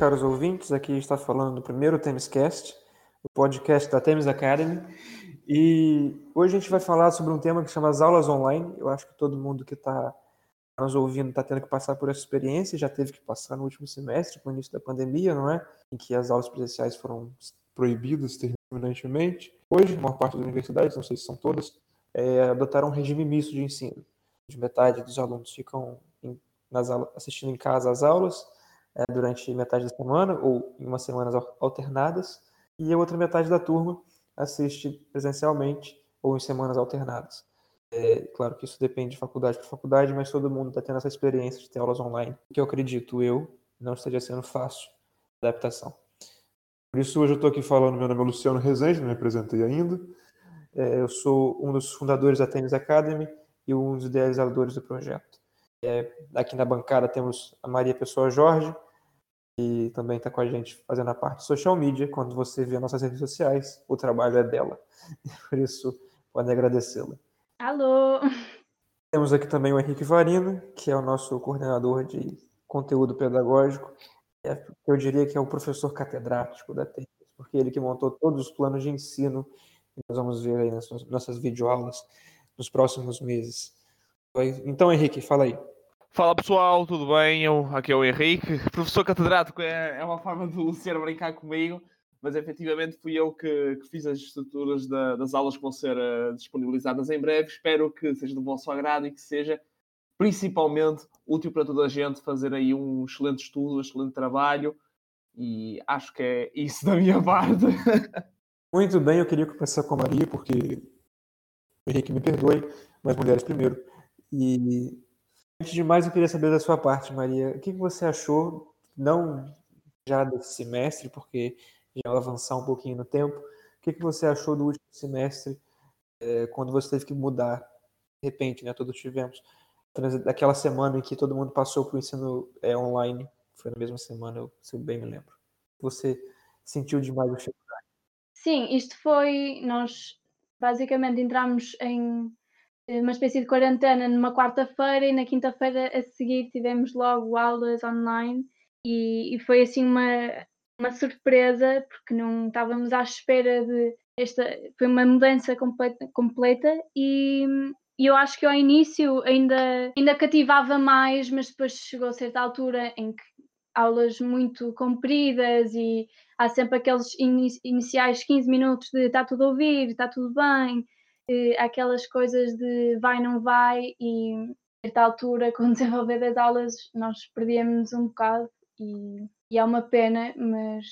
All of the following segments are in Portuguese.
caros ouvintes. Aqui está falando do primeiro Temescast, o podcast da Temes Academy. E hoje a gente vai falar sobre um tema que chama as aulas online. Eu acho que todo mundo que está nos ouvindo está tendo que passar por essa experiência, já teve que passar no último semestre, com o início da pandemia, não é? Em que as aulas presenciais foram proibidas terminantemente. Hoje, uma parte das universidades, não sei se são todas, é, adotaram um regime misto de ensino. De metade dos alunos ficam em, nas aulas, assistindo em casa às aulas é, durante metade da semana ou em umas semanas alternadas, e a outra metade da turma assiste presencialmente ou em semanas alternadas. É, claro que isso depende de faculdade para faculdade, mas todo mundo está tendo essa experiência de ter aulas online, que eu acredito eu não esteja sendo fácil adaptação. Por isso hoje eu estou aqui falando, meu nome é Luciano Rezende, não me apresentei ainda. É, eu sou um dos fundadores da Tennis Academy e um dos idealizadores do projeto. É, aqui na bancada temos a Maria Pessoa Jorge, que também está com a gente fazendo a parte social media. Quando você vê nossas redes sociais, o trabalho é dela. Por isso, pode agradecê-la. Alô! Temos aqui também o Henrique Varino, que é o nosso coordenador de conteúdo pedagógico. É, eu diria que é o professor catedrático da TES, porque ele que montou todos os planos de ensino que nós vamos ver aí nas nossas videoaulas nos próximos meses. Então, Henrique, fala aí. Fala pessoal, tudo bem? Eu, aqui é o Henrique. Professor catedrático é, é uma forma do Luciano brincar comigo, mas efetivamente fui eu que, que fiz as estruturas da, das aulas que vão ser uh, disponibilizadas em breve. Espero que seja do vosso agrado e que seja principalmente útil para toda a gente fazer aí um excelente estudo, um excelente trabalho e acho que é isso da minha parte. Muito bem, eu queria começar com a Maria, porque Henrique me perdoe, mas mulheres primeiro. E antes de mais, eu queria saber da sua parte, Maria. O que você achou, não já desse semestre, porque já avançar um pouquinho no tempo, o que você achou do último semestre, é, quando você teve que mudar, de repente, né? Todos tivemos. Daquela semana em que todo mundo passou para o ensino é, online, foi na mesma semana, se eu bem me lembro. Você sentiu demais dificuldade? Sim, isto foi. Nós basicamente entramos em uma espécie de quarentena numa quarta-feira e na quinta-feira a seguir tivemos logo aulas online e, e, foi assim uma, uma surpresa porque não estávamos à espera de esta foi uma mudança completa, completa e, e eu acho que ao início ainda, ainda cativava mais, mas depois chegou a certa altura em que aulas muito compridas e há sempre aqueles iniciais 15 minutos de está tudo a ouvir, está tudo bem, aquelas coisas de vai, não vai, e a certa altura, com o desenvolver das aulas, nós perdíamos um bocado e, e é uma pena, mas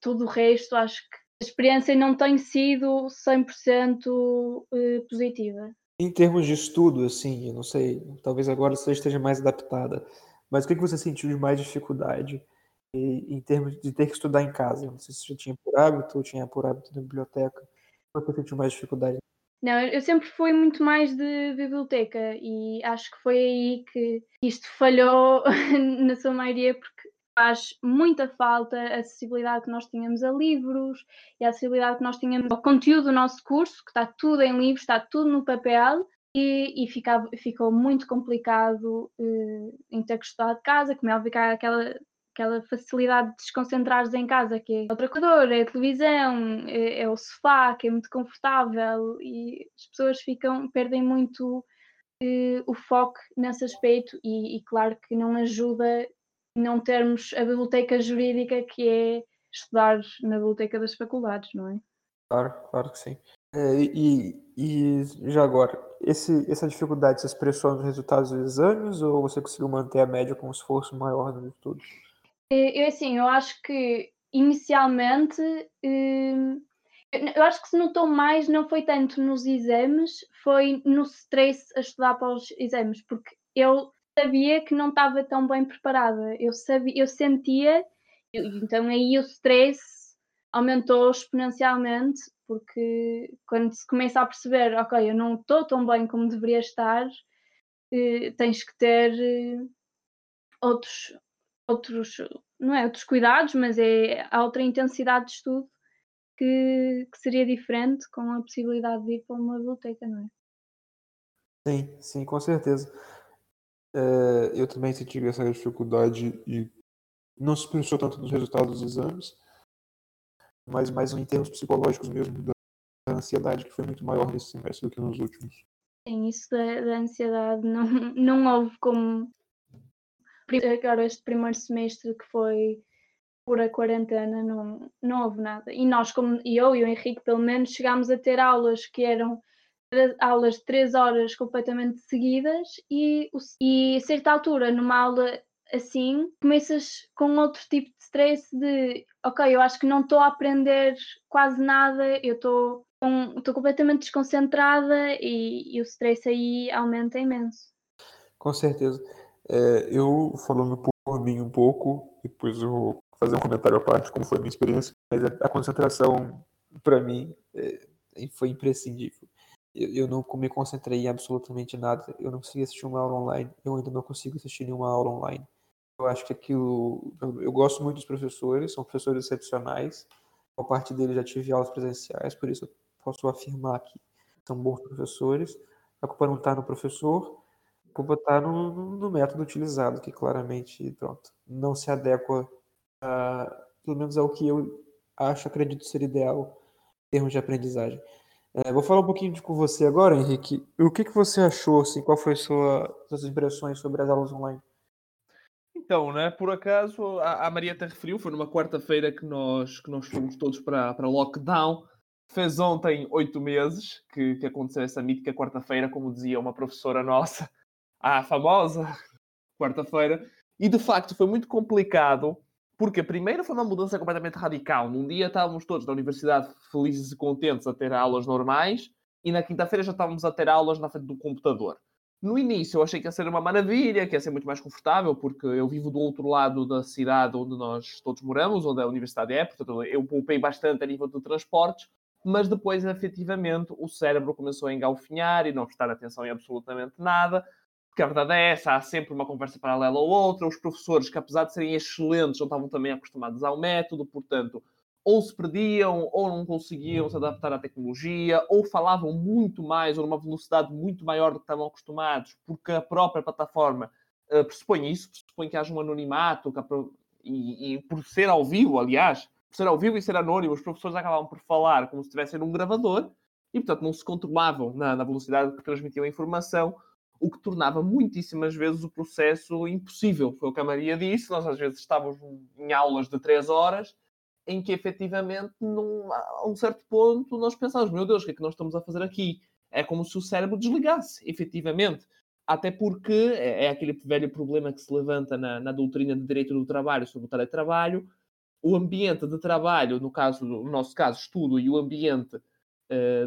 tudo o resto acho que a experiência não tem sido 100% eh, positiva. Em termos de estudo, assim, eu não sei, talvez agora você esteja mais adaptada, mas o que você sentiu de mais dificuldade em termos de ter que estudar em casa? Não sei se você tinha por hábito ou tinha por hábito na biblioteca. O que você sentiu mais dificuldade? Não, eu sempre fui muito mais de biblioteca e acho que foi aí que isto falhou na sua maioria, porque faz muita falta a acessibilidade que nós tínhamos a livros e a acessibilidade que nós tínhamos ao conteúdo do nosso curso, que está tudo em livros, está tudo no papel. E, e ficava, ficou muito complicado uh, em ter que estudar de casa, como é óbvio que há aquela aquela facilidade de desconcentrares em casa, que é o trocador, é a televisão, é, é, o sofá, que é muito confortável e as pessoas ficam, perdem muito eh, o foco nesse aspecto e, e, claro que não ajuda não termos a biblioteca jurídica que é estudar na biblioteca das faculdades, não é? Claro, claro que sim. É, e, e já agora, esse, essa dificuldade se expressou nos resultados dos exames ou você conseguiu manter a média com um esforço maior nos estudos? Eu, assim, eu acho que inicialmente hum, eu acho que se notou mais não foi tanto nos exames, foi no stress a estudar para os exames, porque eu sabia que não estava tão bem preparada, eu sabia, eu sentia, então aí o stress aumentou exponencialmente, porque quando se começa a perceber, ok, eu não estou tão bem como deveria estar, eh, tens que ter eh, outros, outros, não é outros cuidados, mas é a outra intensidade de estudo que, que seria diferente com a possibilidade de ir para uma biblioteca, não é? Sim, sim, com certeza. É, eu também senti essa dificuldade e não se pensou tanto nos resultados dos exames, mas mais em termos psicológicos mesmo, da ansiedade, que foi muito maior nesse semestre do que nos últimos. Sim, isso da, da ansiedade não, não houve como agora este primeiro semestre que foi por a quarentena não, não houve nada. E nós, como eu e o Henrique, pelo menos, chegámos a ter aulas que eram aulas de três horas completamente seguidas e, e a certa altura, numa aula assim, começas com outro tipo de stress de ok, eu acho que não estou a aprender quase nada, eu estou estou completamente desconcentrada e, e, o stress aí aumenta imenso. Com certeza. É, eu falando por mim um pouco, depois eu vou fazer um comentário à parte como foi a minha experiência, mas a, concentração para mim é, foi imprescindível. Eu, eu, não me concentrei em absolutamente nada, eu não consegui assistir uma aula online, eu ainda não consigo assistir nenhuma aula online. Eu acho que aquilo. Eu, eu gosto muito dos professores, são professores excepcionais. A parte deles já tive aulas presenciais, por isso eu posso afirmar que são bons professores. A culpa não está no professor, culpa está no, no, método utilizado, que claramente, pronto, não se adequa, a, pelo menos ao que eu acho, acredito ser ideal em termos de aprendizagem. É, vou falar um pouquinho de, com você agora, Henrique. O que, que você achou, assim, qual foi sua, suas impressões sobre as aulas online? Então, né, por acaso, a, a Maria até referiu, foi numa quarta-feira que nós, que nós fomos todos para, para lockdown, Fez ontem oito meses que, que aconteceu essa mítica quarta-feira, como dizia uma professora nossa, a famosa quarta-feira. E de facto foi muito complicado, porque primeiro foi uma mudança completamente radical. Num dia estávamos todos na universidade felizes e contentes a ter aulas normais, e na quinta-feira já estávamos a ter aulas na frente do computador. No início eu achei que ia ser uma maravilha, que ia ser muito mais confortável, porque eu vivo do outro lado da cidade onde nós todos moramos, onde a universidade é, portanto eu poupei bastante a nível de transportes, mas depois, efetivamente, o cérebro começou a engalfinhar e não prestar atenção em absolutamente nada, porque a verdade é essa, há sempre uma conversa paralela ou outra, os professores, que apesar de serem excelentes, não estavam também acostumados ao método, portanto, ou se perdiam, ou não conseguiam se adaptar à tecnologia, ou falavam muito mais, ou numa velocidade muito maior do que estavam acostumados, porque a própria plataforma uh, pressupõe isso, pressupõe que haja um anonimato, que e, e por ser ao vivo, aliás, por ser ao vivo e ser anónimo, os professores acabavam por falar como se estivessem num gravador e, portanto, não se controlavam na, na velocidade que transmitiam a informação, o que tornava muitíssimas vezes o processo impossível. Foi o que a Maria disse, nós às vezes estávamos em aulas de três horas em que efetivamente, num, a um certo ponto, nós pensávamos, meu Deus, o que é que nós estamos a fazer aqui? É como se o cérebro desligasse, efetivamente. Até porque é, é aquele velho problema que se levanta na, na doutrina de direito do trabalho sobre o teletrabalho, o ambiente de trabalho, no caso, no nosso caso, estudo, e o ambiente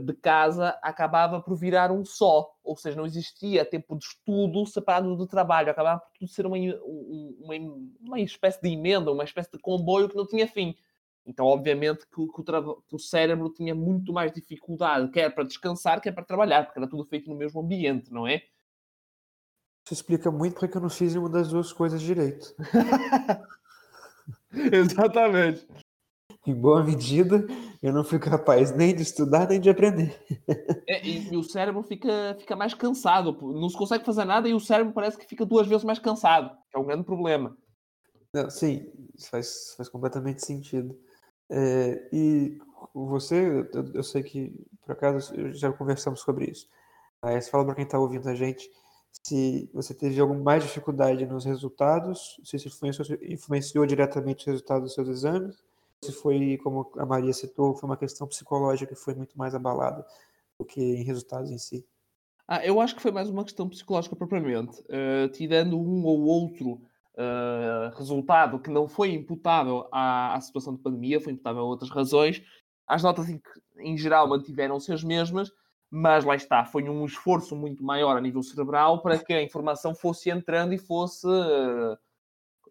de casa acabava por virar um só, ou seja, não existia tempo de estudo separado do trabalho, acabava por tudo ser uma, uma, uma espécie de emenda, uma espécie de comboio que não tinha fim. Então, obviamente, que, que, o, que o cérebro tinha muito mais dificuldade, quer para descansar, quer para trabalhar, porque era tudo feito no mesmo ambiente, não é? Isso explica muito porque eu não fiz uma das duas coisas direito. Exatamente. Em boa medida, eu não fui capaz nem de estudar nem de aprender. É, e, e, o cérebro fica, fica mais cansado, não se consegue fazer nada e o cérebro parece que fica duas vezes mais cansado, que é um grande problema. Não, sim, isso faz, faz completamente sentido. É, e você, eu, eu, sei que por acaso já conversamos sobre isso, mas fala para quem está ouvindo a gente se você teve alguma mais dificuldade nos resultados, se isso influenciou, influenciou diretamente os resultados dos seus exames, se foi, como a Maria citou, foi uma questão psicológica que foi muito mais abalada do que em resultados em si. Ah, eu acho que foi mais uma questão psicológica propriamente, uh, tirando um ou outro uh, resultado que não foi imputável à, à, situação de pandemia, foi imputável a outras razões. As notas, em, em geral, mantiveram-se as mesmas, mas lá está, foi um esforço muito maior a nível cerebral para que a informação fosse entrando e fosse. Uh,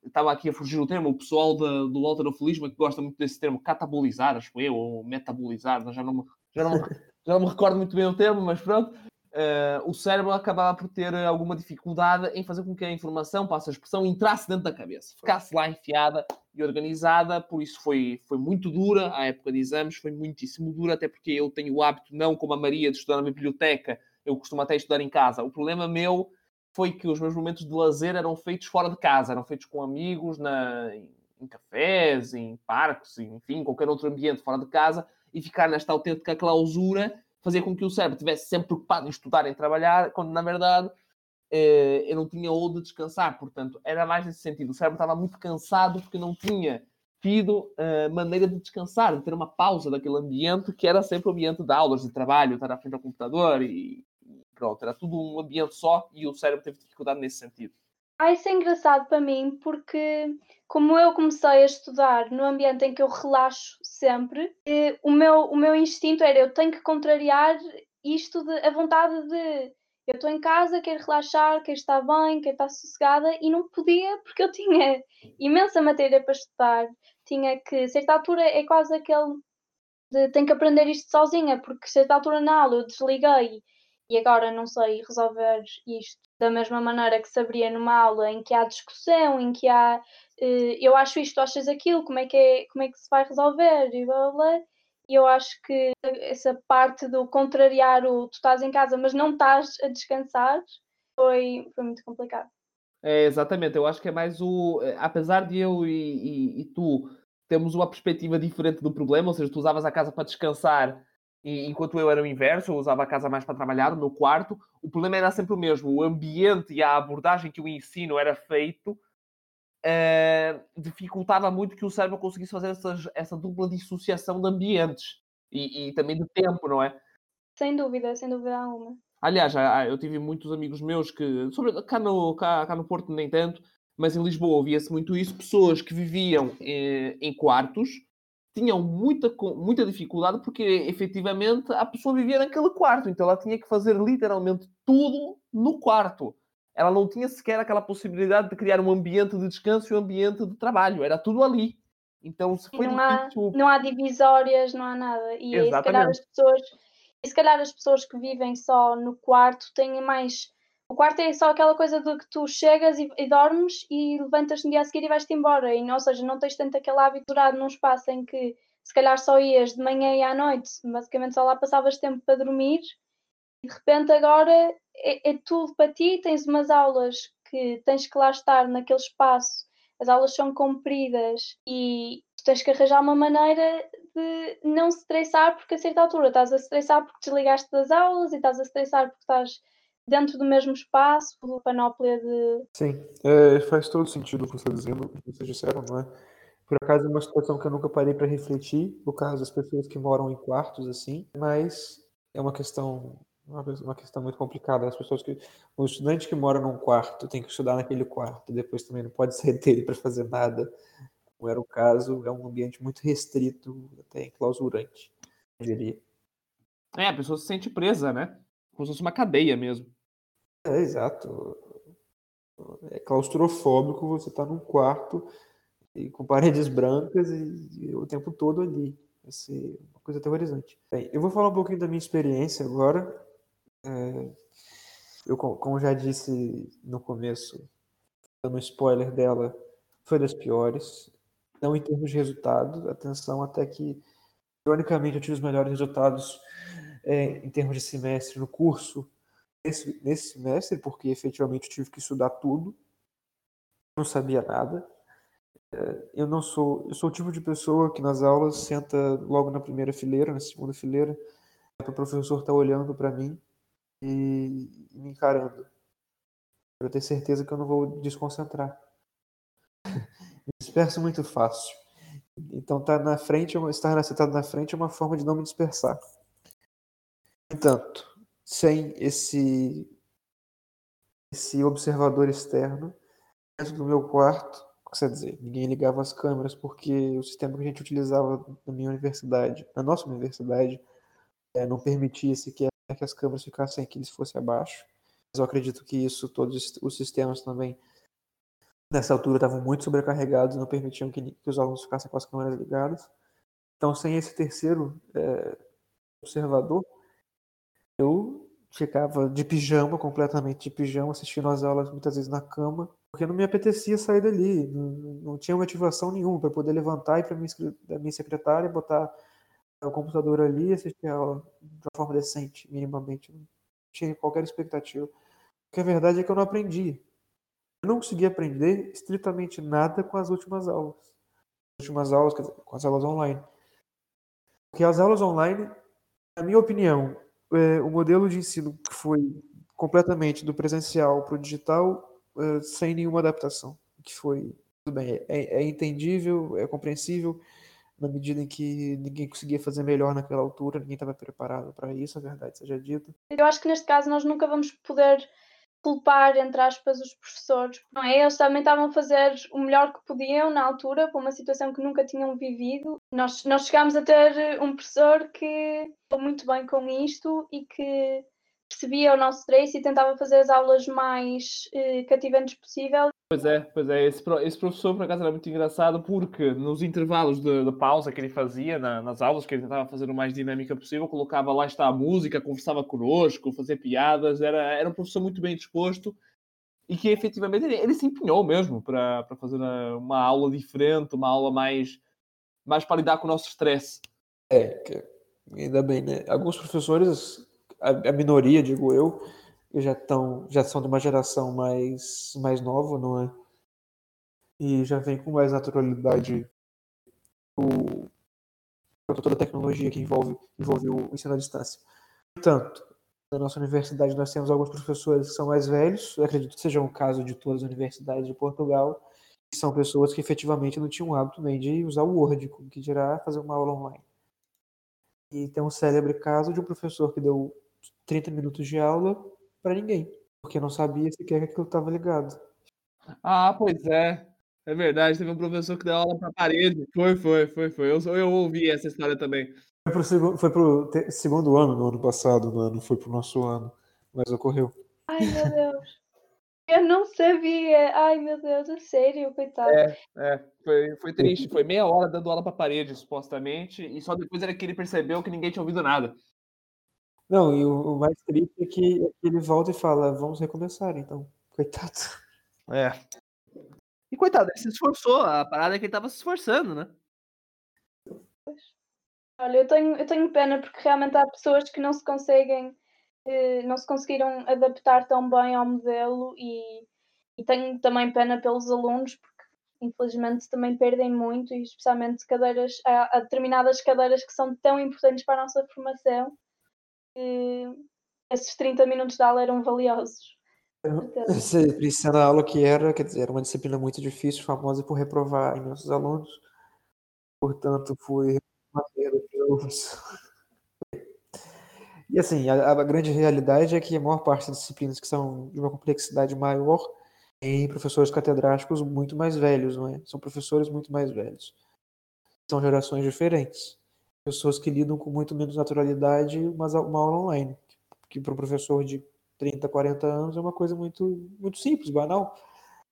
estava aqui a fugir o termo, o pessoal de, do alterofilismo que gosta muito desse termo, catabolizar, acho eu, ou metabolizar, já não, me, já, não me, já não me recordo muito bem o termo, mas pronto, uh, o cérebro acabava por ter alguma dificuldade em fazer com que a informação, passa a expressão, entrasse dentro da cabeça, ficasse lá enfiada e organizada, por isso foi, foi muito dura a época de exames, foi muitíssimo dura, até porque eu tenho o hábito, não como a Maria, de estudar na biblioteca, eu costumo até estudar em casa. O problema meu foi que os meus momentos de lazer eram feitos fora de casa, eram feitos com amigos, na, em cafés, em parques, enfim, qualquer outro ambiente fora de casa, e ficar nesta autêntica clausura fazia com que o cérebro estivesse sempre preocupado em estudar, em trabalhar, quando na verdade eh, eu não tinha onde descansar. Portanto, era mais nesse sentido. O cérebro estava muito cansado porque não tinha tido uh, maneira de descansar, de ter uma pausa daquele ambiente que era sempre o ambiente de aulas, de trabalho, estar à frente ao computador e pronto, era tudo um ambiente só e o cérebro teve dificuldade nesse sentido. Ah, isso é engraçado para mim porque, como eu comecei a estudar no ambiente em que eu relaxo sempre, eh, o, meu, o meu instinto era eu tenho que contrariar isto de a vontade de eu estou em casa, quero relaxar, quero estar bem, quero estar sossegada e não podia porque eu tinha imensa matéria para estudar. Tinha que, a certa altura, é quase aquele de tenho que aprender isto sozinha, porque a certa altura na aula eu desliguei e agora não sei resolver isto da mesma maneira que saberia numa aula em que há discussão, em que há uh, eu acho isto, achas aquilo, como é que, é, como é que se vai resolver e blá, blá. E eu acho que essa parte do contrariar o tu estás em casa, mas não estás a descansar, foi, foi muito complicado. É, exatamente, eu acho que é mais o. Eh, apesar de eu e, e, e tu temos uma perspectiva diferente do problema, ou seja, tu usavas a casa para descansar e, enquanto eu era o inverso, eu usava a casa mais para trabalhar, no meu quarto. O problema era sempre o mesmo, o ambiente e a abordagem que o ensino era feito uh, dificultava muito que o cérebro conseguisse fazer essas, essa dupla dissociação de ambientes e, e, também de tempo, não é? Sem dúvida, sem dúvida alguma. Aliás, eu tive muitos amigos meus que, sobre, cá, no, cá, cá no Porto nem tanto, mas em Lisboa ouvia-se muito isso, pessoas que viviam eh, em quartos tinham muita, muita dificuldade porque efetivamente a pessoa vivia naquele quarto, então ela tinha que fazer literalmente tudo no quarto ela não tinha sequer aquela possibilidade de criar um ambiente de descanso e um ambiente de trabalho, era tudo ali. Então, se foi não, há, não há divisórias, não há nada. E Exatamente. se calhar as pessoas, e se calhar as pessoas que vivem só no quarto têm mais. O quarto é só aquela coisa de que tu chegas e, e dormes e levantas no dia a seguir e vais-te embora. E, ou seja, não tens tanto aquele hábito durado num espaço em que se calhar só ias de manhã e à noite, basicamente só lá passavas tempo para dormir. De repente agora é, é, tudo para ti, tens umas aulas que tens que lá estar naquele espaço, as aulas são compridas e tens que arranjar uma maneira de não se estressar, porque a certa altura estás a estressar porque desligaste das aulas e estás a estressar porque estás dentro do mesmo espaço, pela panóplia de. Sim, é, faz todo sentido o que você está dizendo, o que vocês disseram, não é? Por acaso é uma situação que eu nunca parei para refletir, no caso das pessoas que moram em quartos assim, mas é uma questão uma, uma questão muito complicada. As pessoas que. O estudante que mora num quarto tem que estudar naquele quarto, depois também não pode sair dele para fazer nada, como era o caso, é um ambiente muito restrito, até enclausurante, eu diria. É, a pessoa se sente presa, né? Como se fosse uma cadeia mesmo. É, exato. É claustrofóbico você estar tá num quarto e com paredes brancas e, e o tempo todo ali. Vai ser uma coisa aterrorizante. Bem, eu vou falar um pouquinho da minha experiência agora. É, eu, como já disse no começo, dando spoiler dela, foi das piores. Não em termos de resultado, atenção, até que, ironicamente, eu tive os melhores resultados é, em termos de semestre no curso nesse, nesse semestre, porque efetivamente tive que estudar tudo, não sabia nada. É, eu não sou, eu sou o tipo de pessoa que nas aulas senta logo na primeira fileira, na segunda fileira, para o professor estar tá olhando para mim e me encarando. Para ter certeza que eu não vou desconcentrar. me disperso muito fácil. Então, tá na frente, estar sentado na frente é uma forma de não me dispersar. Entanto, sem esse esse observador externo dentro do meu quarto, quer dizer, ninguém ligava as câmeras porque o sistema que a gente utilizava na minha universidade, na nossa universidade, é, não permitia sequer que as câmeras ficassem aqui eles fossem abaixo. Mas eu acredito que isso, todos os sistemas também, nessa altura, estavam muito sobrecarregados, não permitiam que, que os alunos ficassem com as câmeras ligadas. Então, sem esse terceiro é, observador, eu ficava de pijama, completamente de pijama, assistindo as aulas muitas vezes na cama, porque não me apetecia sair dali, não, não tinha motivação nenhuma para poder levantar e para minha, minha secretária botar o computador ali e assistir a aula de uma forma decente, minimamente. Não tinha qualquer expectativa. Porque a verdade é que eu não aprendi. Eu não consegui aprender estritamente nada com as últimas aulas. últimas aulas, com as aulas online. Porque as aulas online, na minha opinião, é, o modelo de ensino que foi completamente do presencial para o digital, é, sem nenhuma adaptação, que foi tudo bem, é, é entendível, é compreensível, na medida em que ninguém conseguia fazer melhor naquela altura, ninguém estava preparado para isso, a verdade seja dita. Eu acho que neste caso nós nunca vamos poder culpar, entre aspas, os professores. Não é? Eles também estavam a fazer o melhor que podiam na altura, para uma situação que nunca tinham vivido. Nós, nós chegámos a ter um professor que foi muito bem com isto e que percebia o nosso trace e tentava fazer as aulas mais eh, cativantes possível. Pois é, pois é. Esse, esse, professor, por acaso, era muito engraçado porque nos intervalos de, de pausa que ele fazia na, nas aulas, que ele tentava fazer o mais dinâmica possível, colocava lá está a música, conversava connosco, fazia piadas, era, era um professor muito bem disposto e que efetivamente ele, ele se empenhou mesmo para, para fazer uma aula diferente, uma aula mais, mais para lidar com o nosso stress. É, ainda bem, né? Alguns professores, a, a minoria, digo eu, já estão já são de uma geração mais mais nova, não é? E já vem com mais naturalidade o toda a tecnologia que envolve envolve o ensino à distância. Portanto, na nossa universidade nós temos alguns professores que são mais velhos, acredito que seja um caso de todas as universidades de Portugal, que são pessoas que efetivamente não tinham hábito nem de usar o Word, como que dirá fazer uma aula online. E tem um célebre caso de um professor que deu 30 minutos de aula para ninguém, porque não sabia sequer que aquilo estava ligado. Ah, pois é. É verdade, teve um professor que deu aula para a parede. Foi, foi, foi, foi. Eu, eu ouvi essa história também. Foi pro, segundo, foi pro segundo ano, no ano passado, no ano, foi pro nosso ano, mas ocorreu. Ai, meu Deus. Eu não sabia. Ai, meu Deus, é sério, coitado. É, é foi, foi triste. Foi meia hora dando aula para a parede, supostamente, e só depois era que ele percebeu que ninguém tinha ouvido nada. Não, e o, o mais triste é que, é que ele volta e fala, vamos recomeçar, então. Coitado. É. E coitado, ele se esforçou, a parada é que ele tava se esforçando, né? Olha, eu tenho, eu tenho pena porque realmente há pessoas que não se conseguem, eh, não se conseguiram adaptar tão bem ao modelo e, e tenho também pena pelos alunos porque infelizmente também perdem muito e especialmente cadeiras, há, há determinadas cadeiras que são tão importantes para a nossa formação esses 30 minutos de aula eram valiosos. Isso era a aula que era, quer dizer, era uma disciplina muito difícil, famosa por reprovar imensos alunos. Portanto, foi uma perda para alunos. E assim, a, a, grande realidade é que a maior parte das disciplinas que são de uma complexidade maior tem professores catedráticos muito mais velhos, não é? São professores muito mais velhos. São gerações diferentes pessoas que lidam com muito menos naturalidade uma, uma aula online, que para o professor de 30, 40 anos é uma coisa muito, muito simples, banal.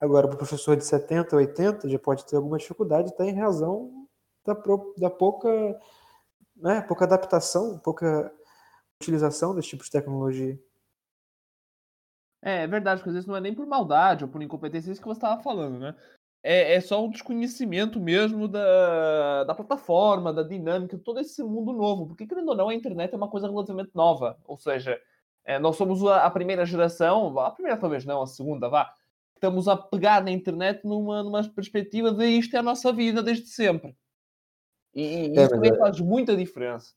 Agora, para o professor de 70, 80, já pode ter alguma dificuldade, está em razão da, da pouca, né, pouca adaptação, pouca utilização desse tipo de tecnologia. É, é verdade, porque às vezes não é nem por maldade ou por incompetência, isso que você estava falando, né? É, é só um desconhecimento mesmo da, da plataforma, da dinâmica, todo esse mundo novo. Porque, querendo ou não, a internet é uma coisa relativamente nova. Ou seja, é, nós somos a, a, primeira geração, a primeira talvez não, a segunda, vá. Estamos a pegar na internet numa, numa perspectiva de isto é a nossa vida desde sempre. E, e é, isso também é faz muita diferença.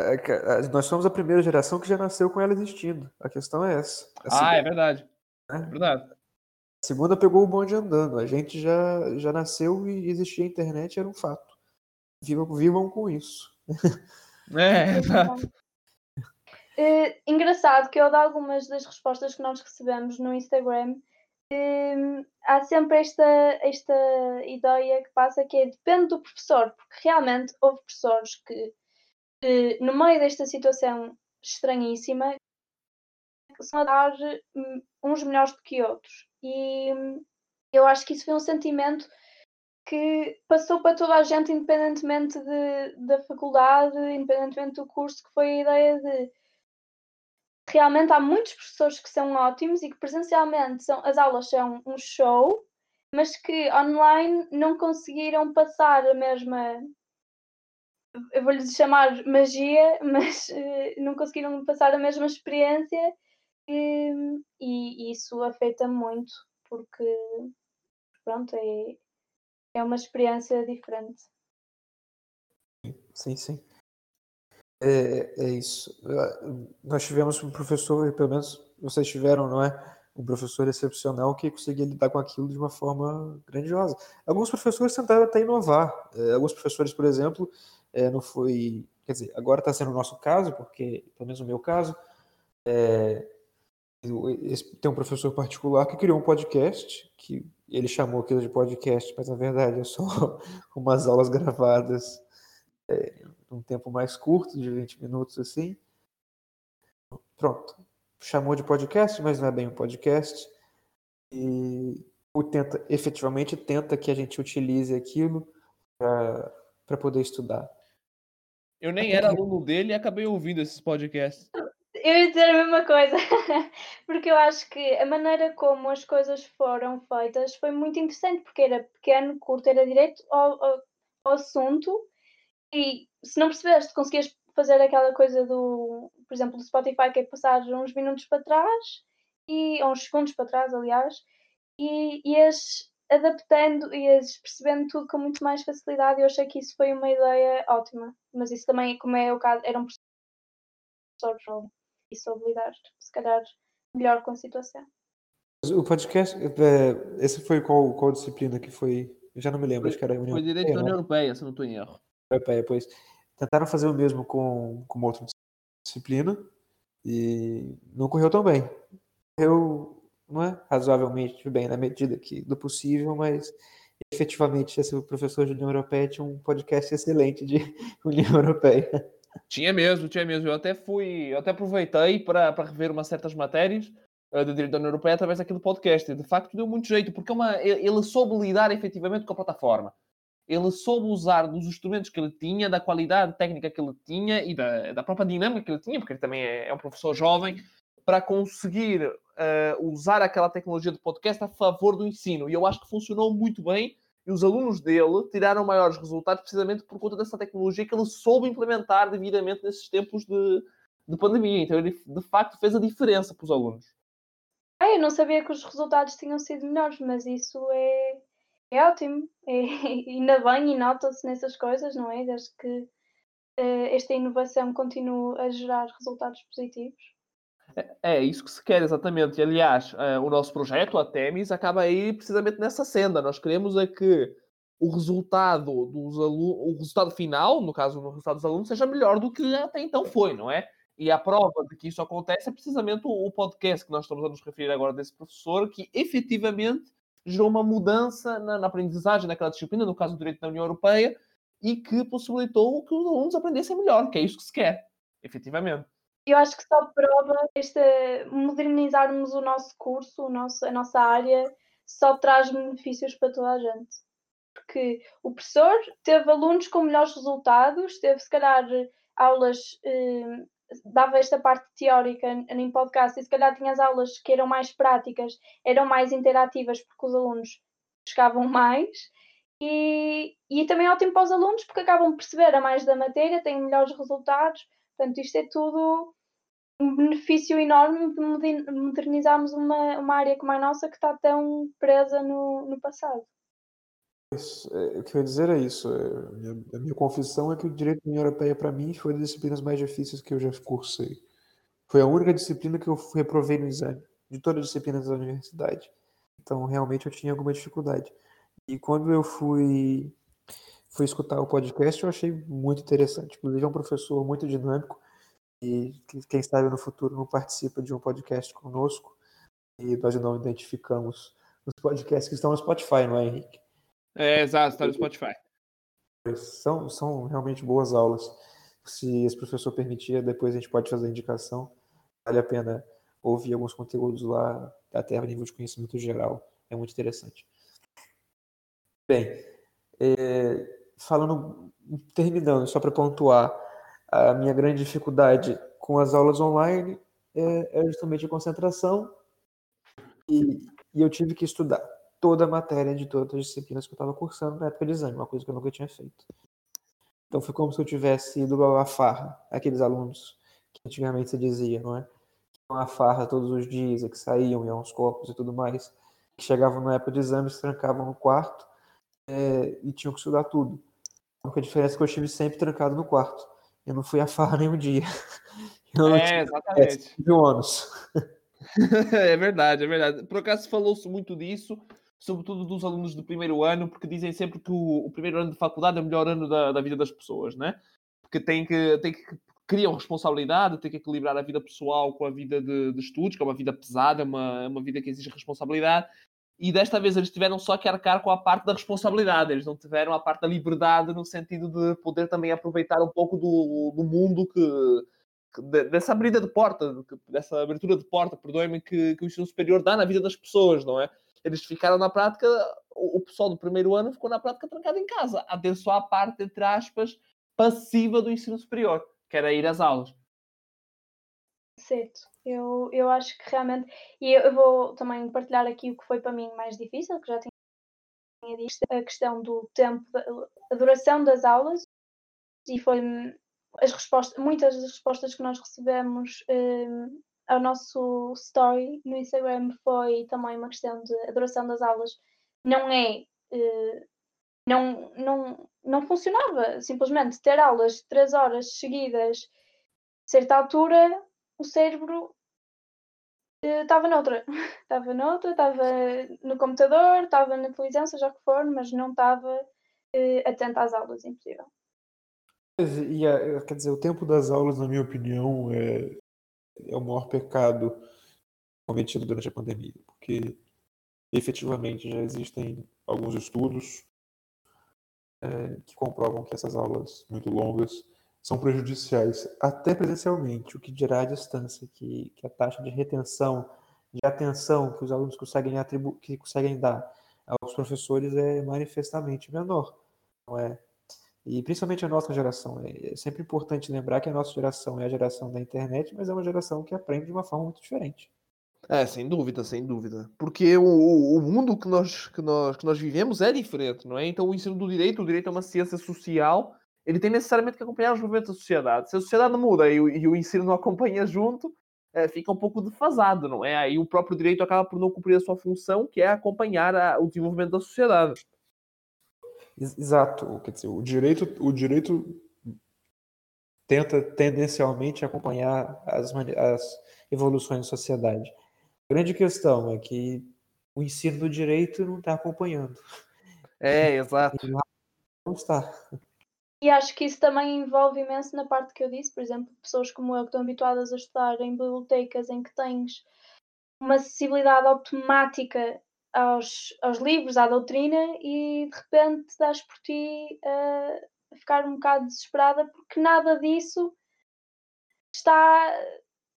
É, nós somos a primeira geração que já nasceu com ela existindo. A questão é essa. ah, é verdade. É verdade. A segunda pegou o bonde andando. A gente já, já nasceu e existia internet, era um fato. Vivam, vivam com isso. É, exato. É, engraçado que eu, de algumas das respostas que nós recebemos no Instagram, é, há sempre esta, esta ideia que passa que é depende do professor, porque realmente houve professores que, é, no meio desta situação estranhíssima, são a dar hum, uns melhores do que outros. E eu acho que isso foi um sentimento que passou para toda a gente, independentemente de, da faculdade, independentemente do curso, que foi a ideia de realmente há muitos professores que são ótimos e que presencialmente são, as aulas são um show, mas que online não conseguiram passar a mesma. Eu vou-lhes chamar magia, mas uh, não conseguiram passar a mesma experiência e, e isso afeta muito, porque pronto, é, é uma experiência diferente. Sim, sim. É, é isso. Nós tivemos um professor, pelo menos vocês tiveram, não é? Um professor excepcional que conseguia lidar com aquilo de uma forma grandiosa. Alguns professores tentaram até inovar. É, alguns professores, por exemplo, é, não foi. Quer dizer, agora está sendo o nosso caso, porque, pelo menos no meu caso, é, tem um professor particular que criou um podcast, que ele chamou aquilo de podcast, mas na verdade é só umas aulas gravadas é, num tempo mais curto, de 20 minutos assim. Pronto. Chamou de podcast, mas não é bem um podcast. E o tenta, efetivamente tenta que a gente utilize aquilo para poder estudar. Eu nem era aluno dele e acabei ouvindo esses podcasts. Eu ia dizer a mesma coisa, porque eu acho que a maneira como as coisas foram feitas foi muito interessante, porque era pequeno, curto, era direito ao, ao, ao assunto, e se não percebeste, conseguias fazer aquela coisa do, por exemplo, do Spotify, que é passar uns minutos para trás, e, ou uns segundos para trás, aliás, e ias adaptando, ias percebendo tudo com muito mais facilidade, e eu achei que isso foi uma ideia ótima, mas isso também, como é o caso, era um professor e soube lidar, se calhar, melhor com a situação. O podcast, é, esse foi qual, qual disciplina que foi? Eu já não me lembro, foi, acho que era a União Foi Direito da União Europeia, se não estou em erro. Europeia, pois. Tentaram fazer o mesmo com, com outra disciplina e não correu tão bem. Correu, não é? Razoavelmente bem, na medida que, do possível, mas efetivamente esse professor de União Europeia tinha um podcast excelente de União Europeia. Tinha mesmo, tinha mesmo. Eu até fui, eu até aproveitei para, para rever umas certas matérias uh, de direito da União Europeia através daquele podcast. De facto deu muito jeito, porque é uma, ele soube lidar efetivamente com a plataforma. Ele soube usar dos instrumentos que ele tinha, da qualidade técnica que ele tinha e da, da própria dinâmica que ele tinha, porque ele também é, é um professor jovem, para conseguir uh, usar aquela tecnologia de podcast a favor do ensino. E eu acho que funcionou muito bem e os alunos dele tiraram maiores resultados precisamente por conta dessa tecnologia que ele soube implementar devidamente nesses tempos de, de pandemia. Então ele de facto fez a diferença para os alunos. Ah, eu não sabia que os resultados tinham sido melhores, mas isso é, é ótimo. É, ainda bem e nota-se nessas coisas, não é? Desde que uh, esta inovação continue a gerar resultados positivos. É, é isso que se quer, exatamente. E, aliás, uh, o nosso projeto, a Temis, acaba aí precisamente nessa senda. Nós queremos é que o resultado dos alunos, o resultado final, no caso, o resultado dos alunos, seja melhor do que até então foi, não é? E a prova de que isso acontece é precisamente o podcast que nós estamos a nos referir agora desse professor, que efetivamente gerou uma mudança na, na aprendizagem daquela disciplina, no caso do direito da União Europeia, e que possibilitou que os alunos aprendessem melhor, que é isso que se quer, efetivamente. Eu acho que só prova este modernizarmos o nosso curso, o nosso, a nossa área, só traz benefícios para toda a gente. Porque o professor teve alunos com melhores resultados, teve se calhar aulas, eh, dava esta parte teórica em podcast, e se calhar tinha as aulas que eram mais práticas, eram mais interativas porque os alunos chegavam mais. E, e também é ótimo para os alunos porque acabam de perceber a mais da matéria, têm melhores resultados. Portanto, isto é tudo um benefício enorme de modernizarmos uma, uma área como a nossa que está tão presa no, no passado. É, o que eu ia dizer é isso. É, a minha, a minha confissão é que o direito da União Europeia, para mim, foi das disciplinas mais difíceis que eu já cursei. Foi a única disciplina que eu reprovei no exame, de todas as disciplinas da universidade. Então, realmente, eu tinha alguma dificuldade. E quando eu fui, fui escutar o podcast, eu achei muito interessante. Inclusive, é um professor muito dinâmico e quem sabe no futuro não participa de um podcast conosco e nós não identificamos os podcasts que estão no Spotify, não é, Henrique? É, exato, está no Spotify. São, são realmente boas aulas. Se esse professor permitir, depois a gente pode fazer a indicação. Vale a pena ouvir alguns conteúdos lá, até a nível de conhecimento geral. É muito interessante. Bem, é, falando, terminando, só para pontuar, a minha grande dificuldade com as aulas online é, é justamente a concentração e, e, eu tive que estudar toda a matéria de todas as disciplinas que eu estava cursando na época de exame, uma coisa que eu nunca tinha feito. Então foi como se eu tivesse ido à farra, aqueles alunos que antigamente se dizia, não é? Que iam à farra todos os dias, que saíam, iam aos corpos e tudo mais, que chegavam na época de exame, se trancavam no quarto é, e tinham que estudar tudo. A única diferença é que eu estive sempre trancado no quarto. Eu não fui a farra nenhum dia. Eu é, exatamente. Tive anos. é verdade, é verdade. Por acaso falou-se muito disso, sobretudo dos alunos do primeiro ano, porque dizem sempre que o, o primeiro ano de faculdade é o melhor ano da, da vida das pessoas, né? Porque tem que, tem que criam responsabilidade, tem que equilibrar a vida pessoal com a vida de, de estudos, que é uma vida pesada, é uma, é uma vida que exige responsabilidade. E desta vez eles tiveram só que arcar com a parte da responsabilidade, eles não tiveram a parte da liberdade no sentido de poder também aproveitar um pouco do, do mundo que, que dessa abertura de porta, dessa abertura de porta, perdoem-me, que, que o ensino superior dá na vida das pessoas, não é? Eles ficaram na prática, o, o pessoal do primeiro ano ficou na prática trancado em casa, a ter só a parte, entre aspas, passiva do ensino superior que era ir às aulas. Certo, eu, eu acho que realmente, e eu vou também partilhar aqui o que foi para mim mais difícil, que já tinha dito, a questão do tempo, a duração das aulas, e foi as respostas, muitas das respostas que nós recebemos um, ao nosso story no Instagram foi também uma questão de a duração das aulas não é uh, não, não, não funcionava. Simplesmente ter aulas três horas seguidas, certa altura, o cérebro estava uh, noutra. Estava noutra, estava no computador, estava na televisão, seja o que for, mas não estava uh, atento às aulas, impossível. E, eh, quer dizer, o tempo das aulas, na minha opinião, é, é o maior pecado cometido durante a pandemia, porque efetivamente já existem alguns estudos é, que comprovam que essas aulas muito longas são prejudiciais, até presencialmente, o que dirá a distância, que, que a taxa de retenção, de atenção que os alunos conseguem, atribu que conseguem dar aos professores é manifestamente menor. Não é? E principalmente a nossa geração. É, é sempre importante lembrar que a nossa geração é a geração da internet, mas é uma geração que aprende de uma forma muito diferente. É, sem dúvida, sem dúvida. Porque o, o mundo que nós, que, nós, que nós vivemos é diferente, não é? Então o ensino do direito, o direito é uma ciência social, ele tem necessariamente que acompanhar os movimentos da sociedade. Se a sociedade muda e o, e o ensino não acompanha junto, é, fica um pouco defasado, não é? Aí o próprio direito acaba por não cumprir a sua função, que é acompanhar a, o desenvolvimento da sociedade. Exato. Quer dizer, o direito, o direito tenta tendencialmente acompanhar as, as evoluções da sociedade. A grande questão é que o ensino do direito não está acompanhando. É, exato. Não está. E acho que isso também envolve imenso na parte que eu disse, por exemplo, pessoas como eu que estão habituadas a estudar em bibliotecas em que tens uma acessibilidade automática aos, aos livros, à doutrina, e de repente dás por ti a ficar um bocado desesperada porque nada disso está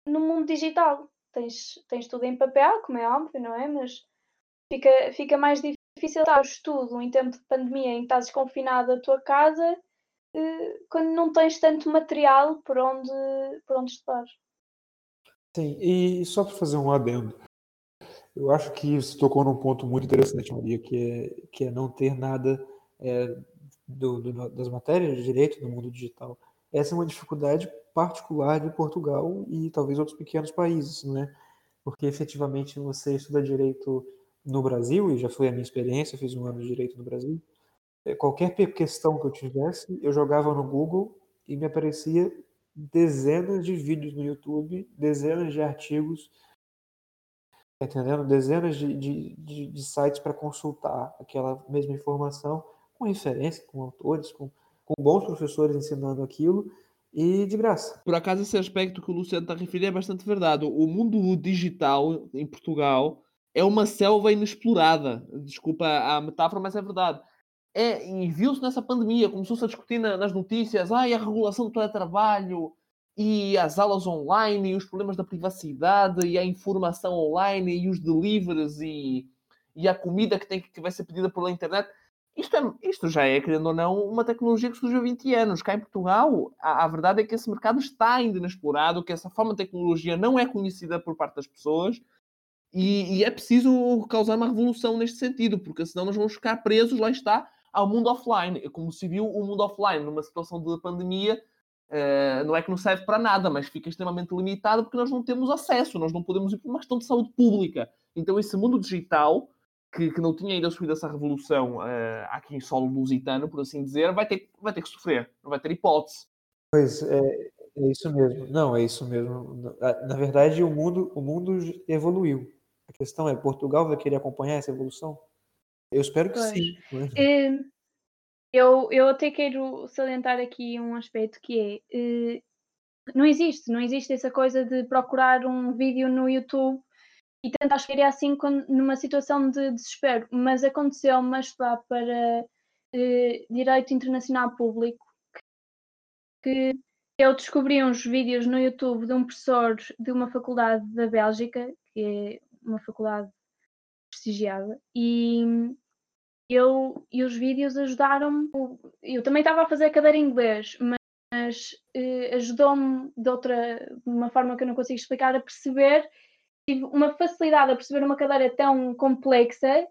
no mundo digital tens, tens tudo em papel, como é óbvio, não é? Mas fica, fica mais difícil estar o estudo em tempo de pandemia em que estás confinado à tua casa quando não tens tanto material por onde, por onde estudar. Sim, e só para fazer um adendo, eu acho que você tocou num ponto muito interessante, Maria, que é, que é não ter nada é, do, do, das matérias de direito no mundo digital. Essa é uma dificuldade particular de Portugal e talvez outros pequenos países, né? Porque efetivamente você estuda direito no Brasil, e já foi a minha experiência, fiz um ano de direito no Brasil. É, qualquer questão que eu tivesse, eu jogava no Google e me aparecia dezenas de vídeos no YouTube, dezenas de artigos, tá entendendo? Dezenas de, de, de, de sites para consultar aquela mesma informação, com referência, com autores, com, com bons professores ensinando aquilo, e de graça. Por acaso, esse aspecto que o Luciano está a referir é bastante verdade. O mundo digital em Portugal é uma selva inexplorada. Desculpa a metáfora, mas é verdade. É, e viu-se nessa pandemia, começou-se a discutir na, nas notícias ah, a regulação do teletrabalho e as aulas online e os problemas da privacidade e a informação online e os deliveries e, e a comida que, tem, que vai ser pedida pela internet. Isto, é, isto já é, querendo ou não, uma tecnologia que surgiu há 20 anos. Cá em Portugal, a, a, verdade é que esse mercado está ainda inexplorado, que essa forma de tecnologia não é conhecida por parte das pessoas e, e, é preciso causar uma revolução neste sentido, porque senão nós vamos ficar presos, lá está, ao mundo offline. Como se viu, o mundo offline, numa situação de pandemia, uh, não é que não serve para nada, mas fica extremamente limitado porque nós não temos acesso, nós não podemos ir por uma questão de saúde pública. Então, esse mundo digital que, que não tinha ainda sofrido essa revolução uh, aqui em solo lusitano, por assim dizer, vai ter, vai ter que sofrer, não vai ter hipótese. Pois, é, é isso mesmo. Não, é isso mesmo. Na verdade, o mundo, o mundo evoluiu. A questão é, Portugal vai querer acompanhar essa evolução? Eu espero que pois. sim. É, eu, eu até quero salientar aqui um aspecto que é, uh, não existe, não existe essa coisa de procurar um vídeo no YouTube e tentar escrever assim numa situação de desespero, mas aconteceu-me a estudar para uh, Direito Internacional Público que eu descobri uns vídeos no YouTube de um professor de uma faculdade da Bélgica, que é uma faculdade prestigiada, e eu, e os vídeos ajudaram-me. Eu também estava a fazer a cadeira em inglês, mas uh, ajudou-me de outra de uma forma que eu não consigo explicar a perceber tive uma facilidade a perceber uma cadeira tão complexa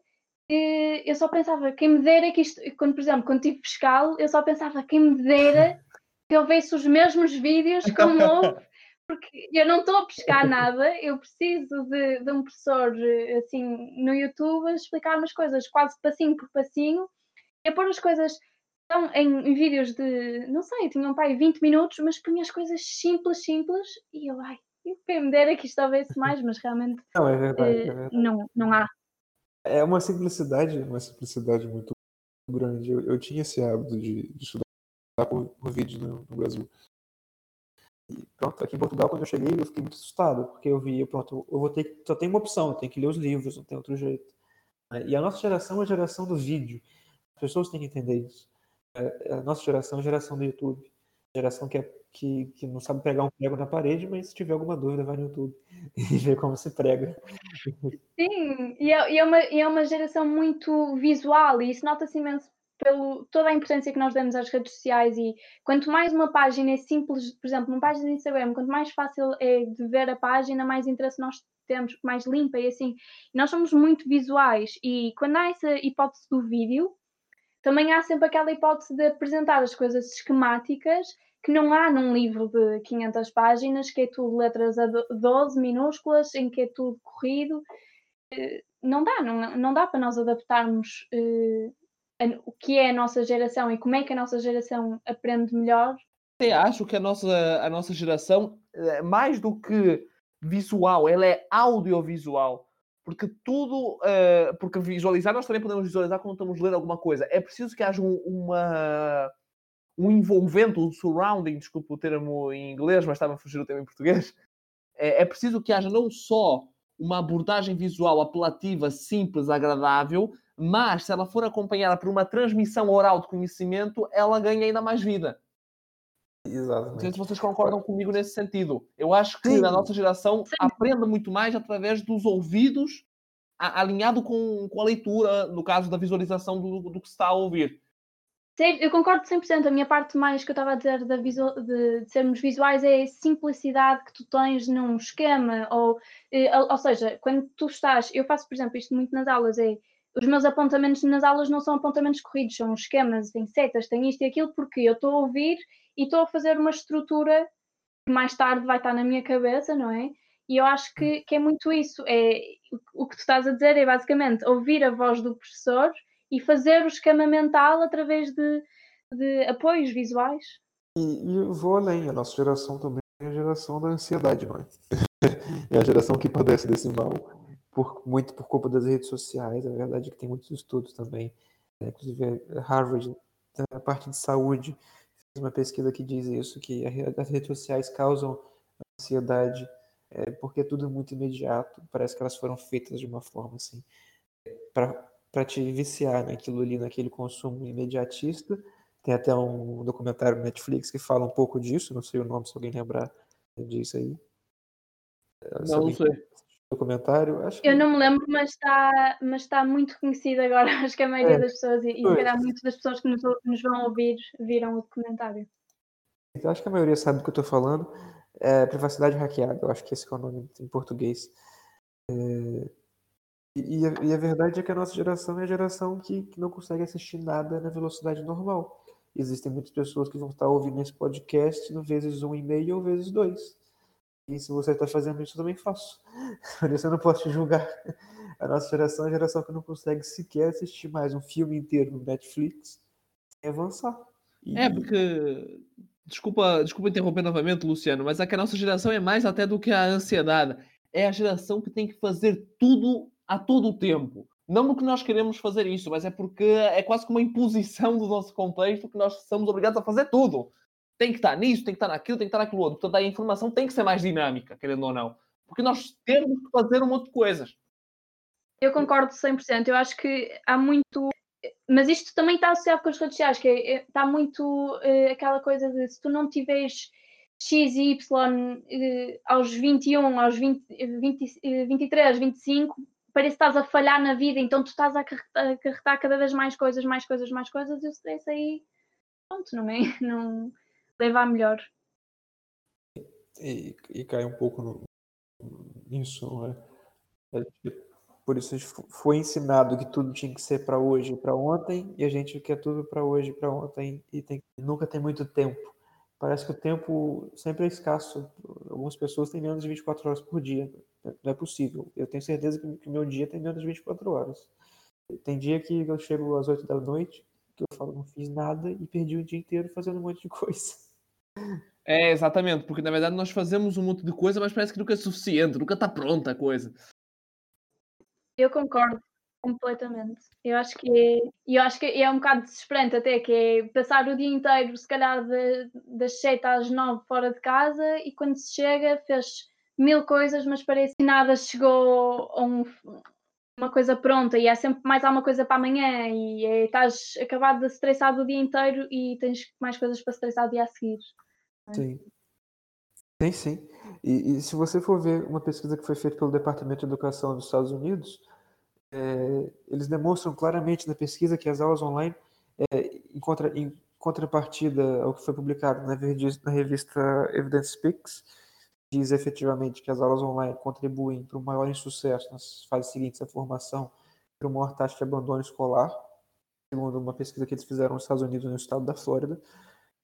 que eu só pensava, quem me dera que isto, quando, por exemplo, quando tive fiscal, eu só pensava, quem me dera que eu houvesse os mesmos vídeos como houve, porque eu não estou a pescar nada, eu preciso de, de um professor assim no YouTube a explicar umas coisas quase passinho por passinho, e a pôr as coisas então, em, em, vídeos de, não sei, tinha um pai 20 minutos, mas punha as coisas simples, simples, e eu, ai, quem me dera que isto houvesse mais, mas realmente não, é verdade, é verdade. Não, não há. É uma simplicidade, uma simplicidade muito grande. Eu, eu tinha esse hábito de, de estudar por, por vídeo no, no, Brasil. E pronto, aqui em Portugal, quando eu cheguei, eu fiquei muito assustado, porque eu via, pronto, eu vou ter, só tem uma opção, eu tenho que ler os livros, não tem outro jeito. E a nossa geração é a geração do vídeo. As pessoas têm que entender isso. É, a nossa geração é a geração do YouTube. A geração que é que, que não sabe pregar um prego na parede, mas se tiver alguma dúvida, vai no YouTube e vê como se prega. Sim, e é, e é, uma, e é uma geração muito visual, e isso nota-se imenso pelo toda a importância que nós damos às redes sociais e quanto mais uma página é simples, por exemplo, uma página de Instagram, quanto mais fácil é de ver a página, mais interesse nós temos, mais limpa e assim. Nós somos muito visuais e quando há essa hipótese do vídeo, também há sempre aquela hipótese de apresentar as coisas esquemáticas que não há num livro de 500 páginas, que é tudo letras a 12 minúsculas, em que é tudo corrido. Eh, não dá, não, não dá para nós adaptarmos uh, o que é a nossa geração e como é que a nossa geração aprende melhor. Eu acho que a nossa, a nossa geração, eh, mais do que visual, ela é audiovisual. Porque tudo, uh, porque visualizar, nós também podemos visualizar quando estamos ler alguma coisa. É preciso que haja um, uma, um envolvente, um surrounding, desculpa o termo em inglês, mas estava a fugir o termo em português. É, é preciso que haja não só uma abordagem visual apelativa, simples, agradável, mas se ela for acompanhada por uma transmissão oral de conhecimento, ela ganha ainda mais vida. Exatamente. Não sei se vocês concordam comigo nesse sentido. Eu acho que Sim. a nossa geração Sim. aprende muito mais através dos ouvidos, alinhado com, com a leitura, no caso da visualização do, do que se está a ouvir. Eu concordo 100%. A minha parte mais que eu estava a dizer da visual, de, de, sermos visuais é a simplicidade que tu tens num esquema. Ou, eh, ou seja, quando tu estás. Eu faço, por exemplo, isto muito nas aulas: é os meus apontamentos nas aulas não são apontamentos corridos, são esquemas, tem setas, tem isto e aquilo, porque eu estou a ouvir e estou a fazer uma estrutura que mais tarde vai estar na minha cabeça, não é? E eu acho que, que é muito isso. É, o que tu estás a dizer é basicamente ouvir a voz do professor e fazer o esquema mental através de, de apoios visuais. E, e vou além, a nossa geração também é a geração da ansiedade, não é? é a geração que padece desse mal, por, muito por culpa das redes sociais. A verdade é que tem muitos estudos também, né? inclusive Harvard, a parte de saúde, fez uma pesquisa que diz isso, que as redes sociais causam ansiedade é, porque é tudo muito imediato, parece que elas foram feitas de uma forma assim, para para te viciar naquilo ali, naquele consumo imediatista. Tem até um documentário no Netflix que fala um pouco disso, não sei o nome, se alguém lembrar disso aí. Não, não sei. Documentário, acho que... Eu não me lembro, mas está, mas está muito conhecido agora. Acho que a maioria é. das pessoas, e, e calhar muitas das pessoas que nos, nos, vão ouvir, viram o documentário. Então, acho que a maioria sabe do que eu estou falando. É privacidade hackeada, eu acho que esse é o nome em português. É, e, a, e a verdade é que a nossa geração é a geração que, que não consegue assistir nada na velocidade normal. Existem muitas pessoas que vão estar ouvindo esse podcast no vezes um e meio ou vezes dois. E se você está fazendo isso, eu também faço. Eu não posso te julgar. A nossa geração é a geração que não consegue sequer assistir mais um filme inteiro no Netflix sem avançar. E... É, porque. Desculpa, desculpa interromper novamente, Luciano, mas é que a nossa geração é mais até do que a ansiedade. É a geração que tem que fazer tudo a todo o tempo. Não porque nós queremos fazer isso, mas é porque é quase como uma imposição do nosso contexto que nós somos obrigados a fazer tudo. Tem que estar nisso, tem que estar naquilo, tem que estar naquilo outro. Portanto, a informação tem que ser mais dinâmica, querendo ou não. Porque nós temos que fazer um monte de coisas. Eu concordo 100%. Eu acho que há muito. Mas isto também está associado com as redes sociais, que é, é, está muito uh, aquela coisa de se tu não tiveres X e Y uh, aos 21, aos 20, 20, 23, 25, parece que estás a falhar na vida, então tu estás a acarretar cada vez mais coisas, mais coisas, mais coisas, e o stress aí, pronto, não é? Não leva a melhor. E, e cai um pouco no, nisso, não é? é tipo, por isso foi ensinado que tudo tinha que ser para hoje e para ontem, e a gente quer tudo para hoje e para ontem, e tem, nunca tem muito tempo. Parece que o tempo sempre é escasso. Algumas pessoas têm menos de 24 horas por dia. Não é possível. Eu tenho certeza que o meu dia tem menos de 24 horas. Tem dia que eu chego às 8 da noite, que eu falo, não fiz nada e perdi o dia inteiro fazendo um monte de coisa. É, exatamente, porque na verdade nós fazemos um monte de coisa, mas parece que nunca é suficiente, nunca está pronta a coisa. Eu concordo completamente. Eu acho que é, eu acho que é um bocado desesperante até, que é passar o dia inteiro, se calhar de, das 7 às 9 fora de casa e quando se chega fez mil coisas, mas parece que nada chegou a um, uma coisa pronta e é sempre mais alguma coisa para amanhã e é, estás acabado de estressar o dia inteiro e tens mais coisas para estressar o dia a seguir. É? Sim. Sim, sim. E, e, se você for ver uma pesquisa que foi feita pelo Departamento de Educação dos Estados Unidos, é, eles demonstram claramente na pesquisa que as aulas online, é, em, contra, em contrapartida ao que foi publicado na, na revista Evidence Speaks, diz efetivamente que as aulas online contribuem para o maior insucesso nas fases seguintes da formação para o maior taxa de abandono escolar, segundo uma pesquisa que eles fizeram nos Estados Unidos no estado da Flórida.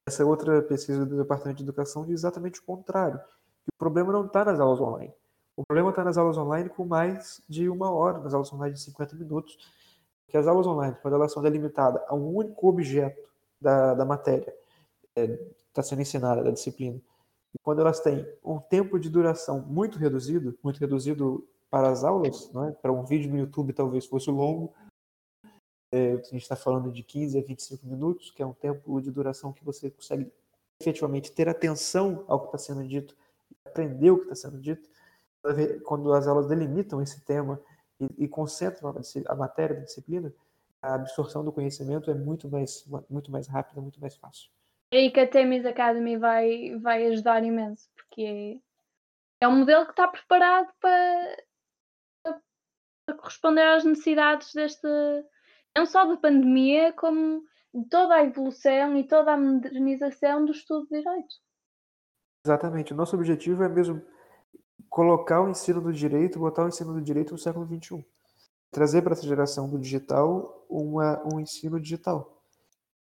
Essa outra pesquisa do Departamento de Educação diz exatamente o contrário, que o problema não está nas aulas online. O problema está nas aulas online com mais de uma hora, nas aulas online de 50 minutos, que as aulas online, quando elas são delimitadas a um único objeto da, da matéria, está é, tá sendo ensinada, da disciplina, e quando elas têm um tempo de duração muito reduzido, muito reduzido para as aulas, é? para um vídeo no YouTube talvez fosse longo, é, a gente está falando de 15 a 25 minutos, que é um tempo de duração que você consegue efetivamente ter atenção ao que está sendo dito, aprender o que está sendo dito, quando as aulas delimitam esse tema e, e concentram a, a matéria da disciplina, a absorção do conhecimento é muito mais, muito mais rápida, muito mais fácil. É aí que a Temis Academy vai, vai ajudar imenso, porque é um modelo que está preparado para, para corresponder às necessidades desta, não só da pandemia, como de toda a evolução e toda a modernização do estudo de direito. Exatamente. O nosso objetivo é mesmo colocar o ensino do direito, botar o ensino do direito no século XXI. Trazer para essa geração do digital uma, um ensino digital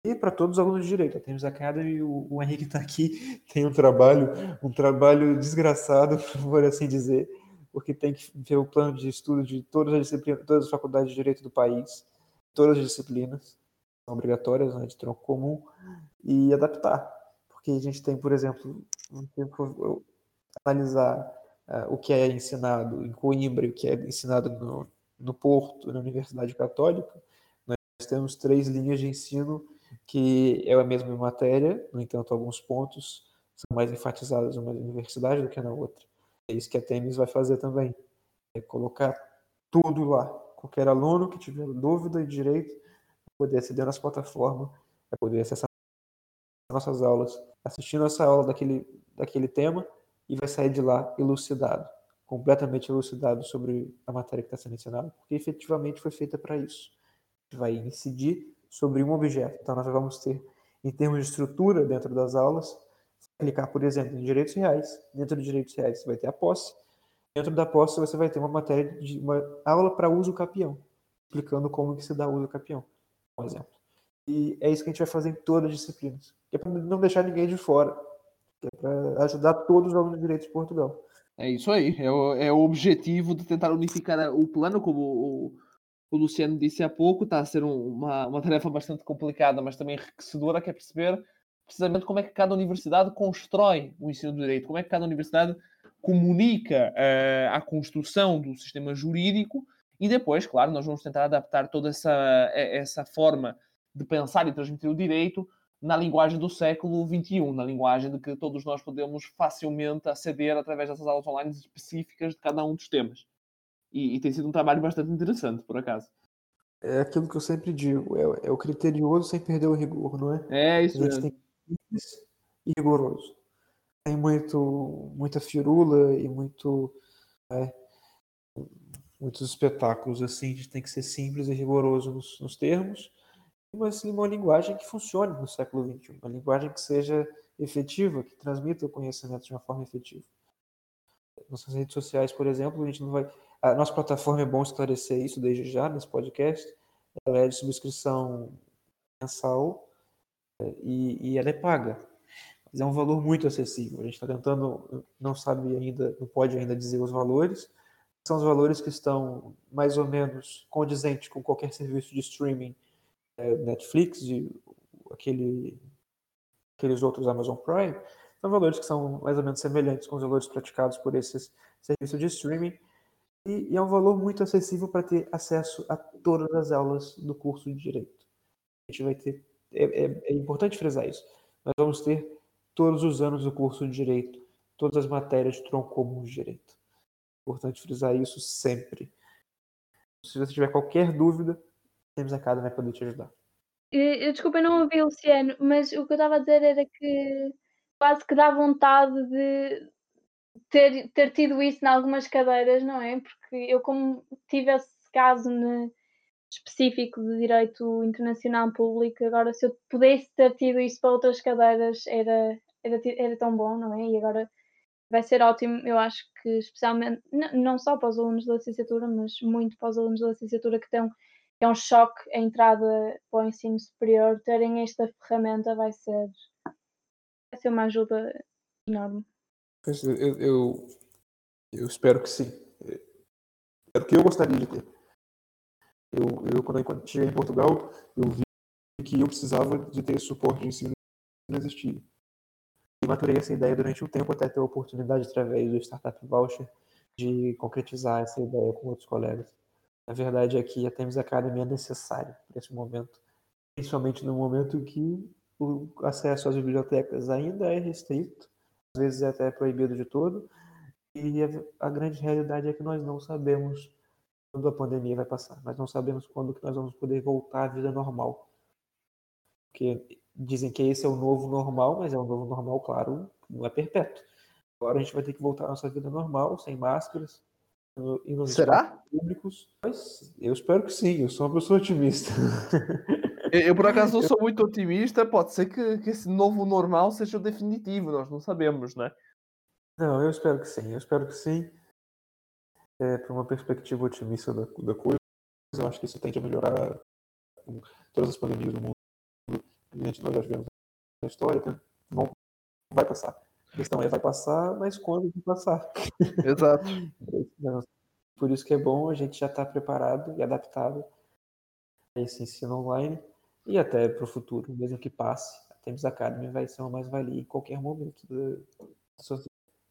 e para todos os alunos de direito. A Thames Academy, o, o Henrique está aqui, tem um trabalho, um trabalho desgraçado, por assim dizer, porque tem que ver o plano de estudo de todas as disciplinas, todas as faculdades de direito do país, todas as disciplinas são obrigatórias, né, de tronco comum, e adaptar. Porque a gente tem, por exemplo, tempo analisar uh, o que é ensinado em Coimbra, o que é ensinado no, no Porto, na Universidade Católica, nós temos três linhas de ensino que é a mesma matéria, no entanto, alguns pontos são mais enfatizados numa universidade do que na outra. É isso que a Temis vai fazer também, é colocar tudo lá. Qualquer aluno que tiver dúvida e direito, vai poder aceder nas plataformas, vai poder acessar nossas aulas, assistindo essa aula daquele, daquele tema e vai sair de lá elucidado, completamente elucidado sobre a matéria que está sendo ensinada, porque efetivamente foi feita para isso. Vai incidir sobre um objeto. Então, nós vamos ter, em termos de estrutura dentro das aulas, clicar, por exemplo, em direitos reais. Dentro de direitos reais, você vai ter a posse. Dentro da posse, você vai ter uma matéria de uma aula para uso capião, explicando como que se dá uso capião, por exemplo. E é isso que a gente vai fazer em todas as disciplinas. Que é para não deixar ninguém de fora. Que é para ajudar todos os alunos de direito de Portugal. É isso aí. É o, é o objetivo de tentar unificar o plano, como o, o Luciano disse há pouco. Está a ser um, uma, uma tarefa bastante complicada, mas também enriquecedora, que é perceber precisamente como é que cada universidade constrói o ensino do direito, como é que cada universidade comunica uh, a construção do sistema jurídico e depois, claro, nós vamos tentar adaptar toda essa, essa forma de pensar e transmitir o direito na linguagem do século XXI, na linguagem de que todos nós podemos facilmente aceder através dessas aulas online específicas de cada um dos temas. E, e tem sido um trabalho bastante interessante, por acaso. É aquilo que eu sempre digo, é, é o criterioso sem perder o rigor, não é? É isso A gente mesmo. tem simples e rigoroso. Tem muito, muita firula e muito, é, muitos espetáculos assim. A gente tem que ser simples e rigoroso nos, nos termos, mas sim uma linguagem que funcione no século XXI, uma linguagem que seja efetiva, que transmita o conhecimento de uma forma efetiva. Nossas redes sociais, por exemplo, a gente não vai. A nossa plataforma é bom esclarecer isso desde já nesse podcast. Ela é de subscrição mensal e, e ela é paga. Mas é um valor muito acessível. A gente está tentando, não sabe ainda, não pode ainda dizer os valores. São os valores que estão mais ou menos condizentes com qualquer serviço de streaming, é, Netflix e aquele, aqueles outros Amazon Prime. São valores que são mais ou menos semelhantes com os valores praticados por esses serviços de streaming. E, e é um valor muito acessível para ter acesso a todas as aulas do curso de Direito. A gente vai ter é, é, é, importante frisar isso. Nós vamos ter todos os anos do curso de Direito, todas as matérias de tronco comum de Direito. Importante frisar isso sempre. Se você tiver qualquer dúvida, temos a cada vai poder te ajudar. Eu, desculpa, eu não ouvi, Luciano, mas o que eu estava a dizer era que quase que dá vontade de ter, ter tido isso em algumas cadeiras, não é? Porque eu, como tive esse caso específico de direito internacional público. Agora, se eu pudesse ter tido isso para outras cadeiras, era, era, era tão bom, não é? E agora vai ser ótimo, eu acho que especialmente, não só para os alunos da licenciatura, mas muito para os alunos da licenciatura que têm é um choque a entrada para o ensino superior, terem esta ferramenta vai ser, vai ser uma ajuda enorme. Eu, eu, eu espero que sim. É o que eu gostaria de ter. Eu, eu quando eu cheguei em Portugal, eu vi que eu precisava de ter suporte de ensino não existia. E maturei essa ideia durante um tempo até ter a oportunidade, através do Startup Voucher, de concretizar essa ideia com outros colegas. A verdade é que a Thames Academy é necessária para esse momento, principalmente no momento que o acesso às bibliotecas ainda é restrito, às vezes é até proibido de todo, e a, a grande realidade é que nós não sabemos quando a pandemia vai passar. Nós não sabemos quando que nós vamos poder voltar à vida normal. Porque dizem que esse é o novo normal, mas é um novo normal, claro, não é perpétuo. Agora a gente vai ter que voltar à nossa vida normal, sem máscaras, e nos Será? públicos. Mas eu espero que sim, eu sou uma pessoa otimista. Eu, por acaso, não sou muito otimista. Pode ser que, que esse novo normal seja o definitivo, nós não sabemos, né? Não, eu espero que sim, eu espero que sim é, para uma perspectiva otimista da, da coisa. Eu acho que isso tende a melhorar todas as pandemias do mundo. Gente, nós já vivemos na história, né? Vão, vai passar. A questão é, vai passar, mas quando vai passar? Exato. Por isso que é bom a gente já estar tá preparado e adaptado a esse ensino online e até para o futuro, mesmo que passe. A Thames Academy vai ser uma mais-valia em qualquer momento,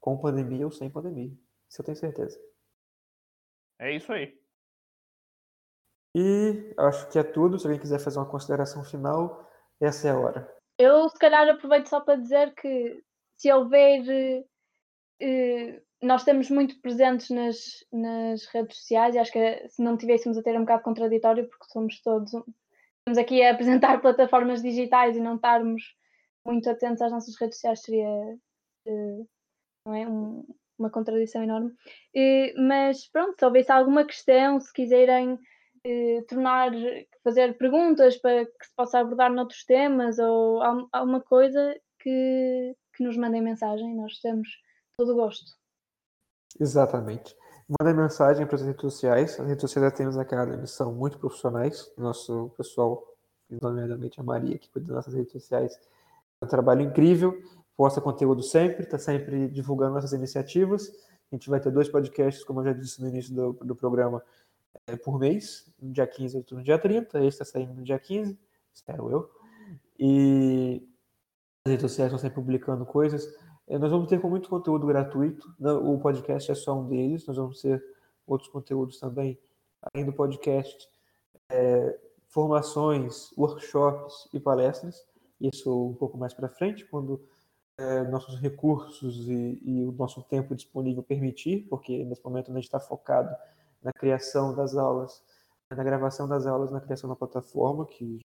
com pandemia ou sem pandemia. Isso eu tenho certeza. É isso aí. E acho que é tudo. Se alguém quiser fazer uma consideração final, essa é a hora. Eu, se calhar, aproveito só para dizer que se houver. Eh, nós estamos muito presentes nas, nas redes sociais e acho que se não tivéssemos a ter um bocado contraditório, porque somos todos. Estamos aqui a apresentar plataformas digitais e não estarmos muito atentos às nossas redes sociais seria eh, não é? um, uma contradição enorme. Mas pronto, se houvesse alguma questão, se quiserem uh, tornar, fazer perguntas para que se possa abordar noutros temas ou alguma coisa que, que nos mandem mensagem, nós temos todo o gosto. Exatamente. Mandem mensagem para as redes sociais. As redes sociais da Temos Academy são muito profissionais. Nosso pessoal, nomeadamente a Maria, que cuida das nossas redes sociais, é um trabalho incrível posta conteúdo sempre, está sempre divulgando nossas iniciativas. A gente vai ter dois podcasts, como eu já disse no início do, do programa, é, por mês, no dia 15 e no dia 30. Esse está saindo no dia 15, espero eu. E as redes sociais estão sempre publicando coisas. É, nós vamos ter com muito conteúdo gratuito. O podcast é só um deles. Nós vamos ter outros conteúdos também, além do podcast, é, formações, workshops e palestras. Isso um pouco mais para frente, quando é, nossos recursos e, e, o nosso tempo disponível permitir, porque nesse momento a gente está focado na criação das aulas, na gravação das aulas, na criação da plataforma, que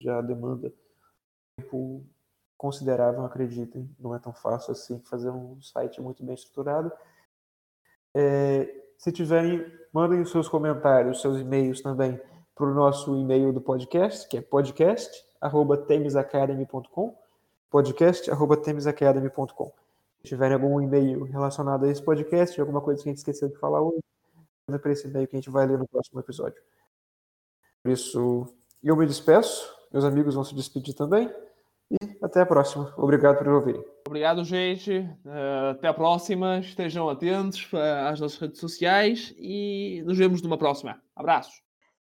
já demanda tempo considerável, acreditem, não é tão fácil assim fazer um site muito bem estruturado. É, se tiverem, mandem os seus comentários, seus e-mails também para o nosso e-mail do podcast, que é podcast@temesacademy.com podcast.temesacademy.com. Se tiverem algum e-mail relacionado a esse podcast, alguma coisa que a gente esqueceu de falar hoje, manda para esse e-mail que a gente vai ler no próximo episódio. Por isso, eu me despeço, meus amigos vão se despedir também, e até a próxima. Obrigado por ouvirem. Obrigado, gente. Eh, até a próxima. Estejam atentos eh, às nossas redes sociais e nos vemos numa próxima. Abraços.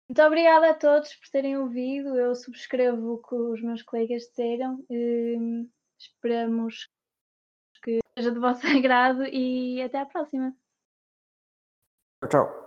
Muito obrigada a todos por terem ouvido. Eu subscrevo o que os meus colegas disseram. Hum, esperamos que seja de vosso agrado e até à próxima. Tchau.